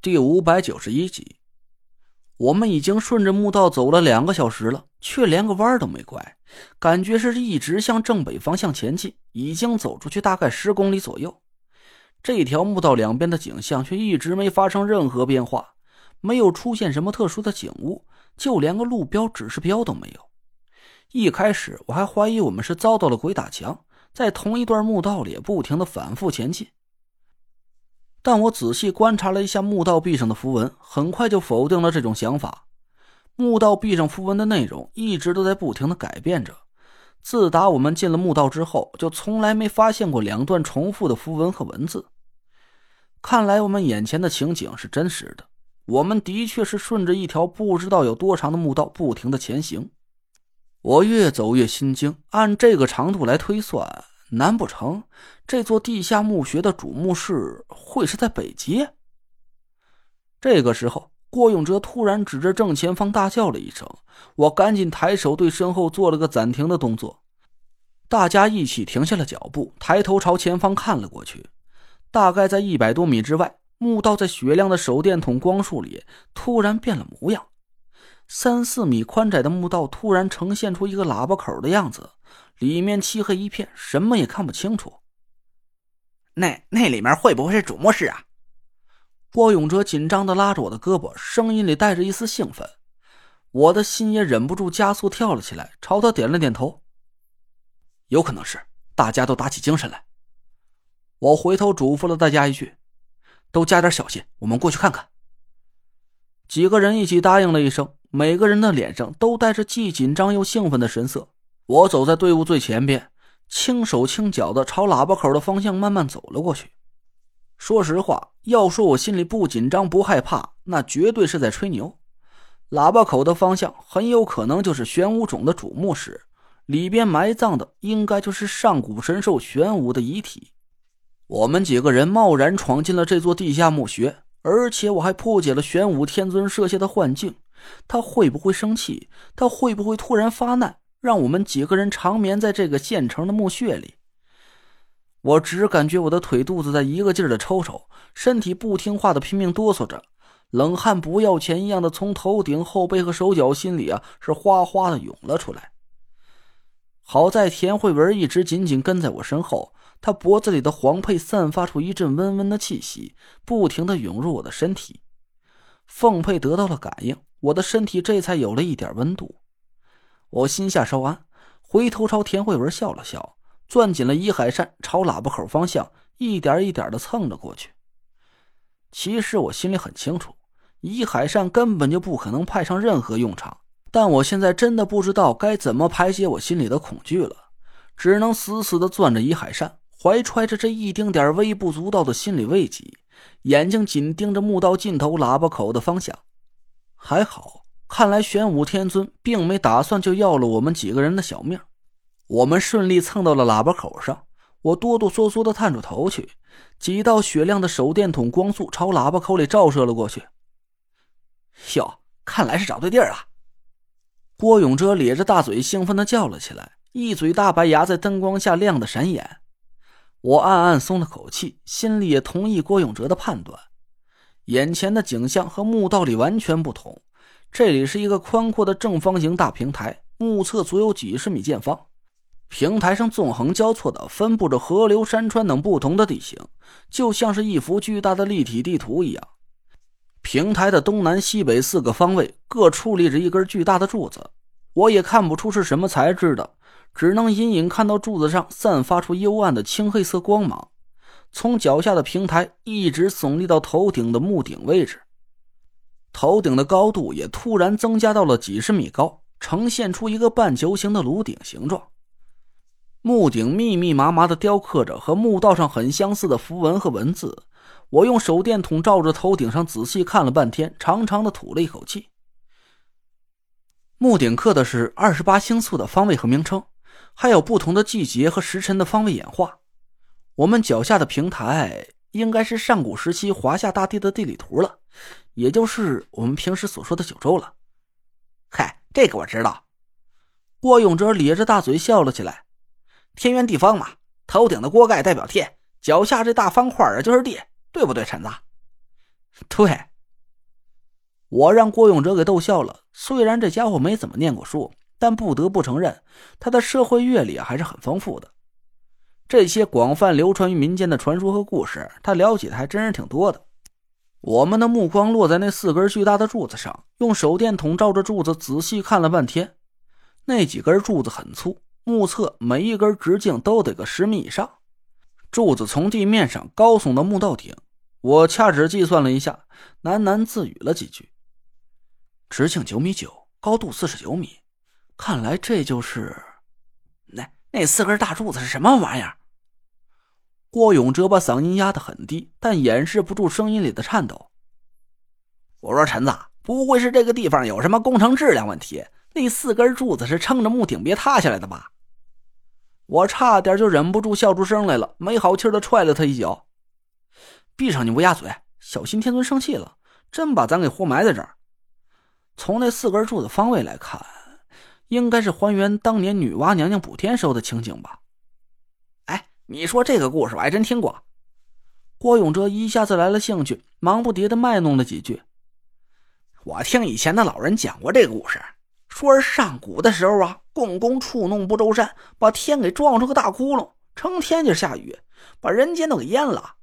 第五百九十一集，我们已经顺着墓道走了两个小时了，却连个弯都没拐，感觉是一直向正北方向前进。已经走出去大概十公里左右，这条墓道两边的景象却一直没发生任何变化，没有出现什么特殊的景物，就连个路标指示标都没有。一开始我还怀疑我们是遭到了鬼打墙，在同一段墓道里不停的反复前进。但我仔细观察了一下墓道壁上的符文，很快就否定了这种想法。墓道壁上符文的内容一直都在不停的改变着。自打我们进了墓道之后，就从来没发现过两段重复的符文和文字。看来我们眼前的情景是真实的。我们的确是顺着一条不知道有多长的墓道不停的前行。我越走越心惊，按这个长度来推算。难不成这座地下墓穴的主墓室会是在北街？这个时候，郭永哲突然指着正前方大叫了一声，我赶紧抬手对身后做了个暂停的动作。大家一起停下了脚步，抬头朝前方看了过去。大概在一百多米之外，墓道在雪亮的手电筒光束里突然变了模样。三四米宽窄的墓道突然呈现出一个喇叭口的样子。里面漆黑一片，什么也看不清楚。那那里面会不会是主墓室啊？郭永哲紧张的拉着我的胳膊，声音里带着一丝兴奋。我的心也忍不住加速跳了起来，朝他点了点头。有可能是，大家都打起精神来。我回头嘱咐了大家一句：“都加点小心，我们过去看看。”几个人一起答应了一声，每个人的脸上都带着既紧张又兴奋的神色。我走在队伍最前边，轻手轻脚的朝喇叭口的方向慢慢走了过去。说实话，要说我心里不紧张不害怕，那绝对是在吹牛。喇叭口的方向很有可能就是玄武冢的主墓室，里边埋葬的应该就是上古神兽玄武的遗体。我们几个人贸然闯进了这座地下墓穴，而且我还破解了玄武天尊设下的幻境，他会不会生气？他会不会突然发难？让我们几个人长眠在这个现成的墓穴里。我只感觉我的腿肚子在一个劲儿的抽抽，身体不听话的拼命哆嗦着，冷汗不要钱一样的从头顶、后背和手脚心里啊是哗哗的涌了出来。好在田慧文一直紧紧跟在我身后，她脖子里的黄佩散发出一阵温温的气息，不停的涌入我的身体。凤佩得到了感应，我的身体这才有了一点温度。我心下稍安，回头朝田慧文笑了笑，攥紧了伊海扇，朝喇叭口方向一点一点的蹭了过去。其实我心里很清楚，伊海扇根本就不可能派上任何用场，但我现在真的不知道该怎么排解我心里的恐惧了，只能死死的攥着伊海扇，怀揣着这一丁点微不足道的心理慰藉，眼睛紧盯着墓道尽头喇叭口的方向。还好。看来玄武天尊并没打算就要了我们几个人的小命，我们顺利蹭到了喇叭口上。我哆哆嗦嗦的探出头去，几道雪亮的手电筒光束朝喇叭口里照射了过去。哟，看来是找对地儿了！郭永哲咧着大嘴，兴奋的叫了起来，一嘴大白牙在灯光下亮的闪眼。我暗暗松了口气，心里也同意郭永哲的判断。眼前的景象和墓道里完全不同。这里是一个宽阔的正方形大平台，目测足有几十米见方。平台上纵横交错的分布着河流、山川等不同的地形，就像是一幅巨大的立体地图一样。平台的东南西北四个方位各矗立着一根巨大的柱子，我也看不出是什么材质的，只能隐隐看到柱子上散发出幽暗的青黑色光芒，从脚下的平台一直耸立到头顶的墓顶位置。头顶的高度也突然增加到了几十米高，呈现出一个半球形的炉顶形状。墓顶密密麻麻的雕刻着和墓道上很相似的符文和文字。我用手电筒照着头顶上仔细看了半天，长长的吐了一口气。墓顶刻的是二十八星宿的方位和名称，还有不同的季节和时辰的方位演化。我们脚下的平台应该是上古时期华夏大地的地理图了。也就是我们平时所说的九州了。嗨，这个我知道。郭永哲咧着大嘴笑了起来。天圆地方嘛，头顶的锅盖代表天，脚下这大方块儿就是地，对不对，陈子？对。我让郭永哲给逗笑了。虽然这家伙没怎么念过书，但不得不承认，他的社会阅历还是很丰富的。这些广泛流传于民间的传说和故事，他了解的还真是挺多的。我们的目光落在那四根巨大的柱子上，用手电筒照着柱子仔细看了半天。那几根柱子很粗，目测每一根直径都得个十米以上。柱子从地面上高耸的木到顶，我掐指计算了一下，喃喃自语了几句：“直径九米九，高度四十九米，看来这就是……那那四根大柱子是什么玩意儿？”郭永哲把嗓音压得很低，但掩饰不住声音里的颤抖。我说：“陈子，不会是这个地方有什么工程质量问题？那四根柱子是撑着木顶别塌下来的吧？”我差点就忍不住笑出声来了，没好气的踹了他一脚：“闭上你乌鸦嘴，小心天尊生气了，真把咱给活埋在这儿。”从那四根柱子方位来看，应该是还原当年女娲娘娘补天时候的情景吧。你说这个故事我还真听过。郭永哲一下子来了兴趣，忙不迭的卖弄了几句。我听以前的老人讲过这个故事，说是上古的时候啊，共工触弄不周山，把天给撞出个大窟窿，成天就下雨，把人间都给淹了。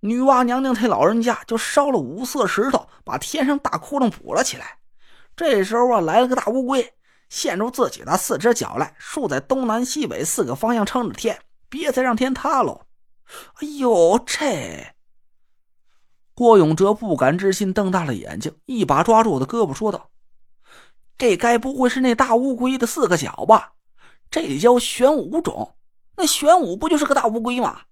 女娲娘娘她老人家就烧了五色石头，把天上大窟窿补了起来。这时候啊，来了个大乌龟，现出自己的四只脚来，竖在东南西北四个方向撑着天。别再让天塌喽！哎呦，这郭永哲不敢置信，瞪大了眼睛，一把抓住我的胳膊，说道：“这该不会是那大乌龟的四个脚吧？这叫玄武种。那玄武不就是个大乌龟吗？”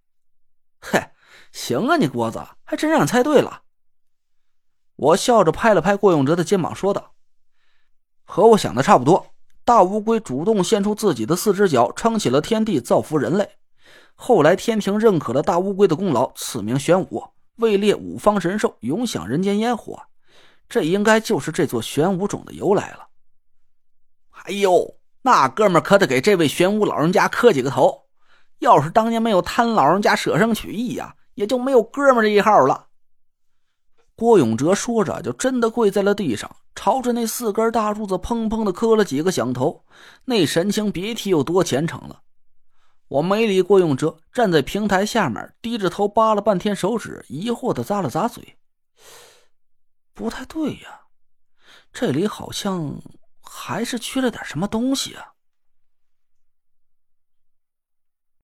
嘿，行啊，你郭子还真让你猜对了。我笑着拍了拍郭永哲的肩膀，说道：“和我想的差不多，大乌龟主动献出自己的四只脚，撑起了天地，造福人类。”后来天庭认可了大乌龟的功劳，赐名玄武，位列五方神兽，永享人间烟火。这应该就是这座玄武冢的由来了。哎呦，那哥们可得给这位玄武老人家磕几个头！要是当年没有贪老人家舍生取义呀，也就没有哥们这一号了。郭永哲说着，就真的跪在了地上，朝着那四根大柱子砰砰的磕了几个响头，那神情别提有多虔诚了。我没理郭永哲，站在平台下面，低着头扒了半天手指，疑惑的咂了咂嘴。不太对呀，这里好像还是缺了点什么东西啊。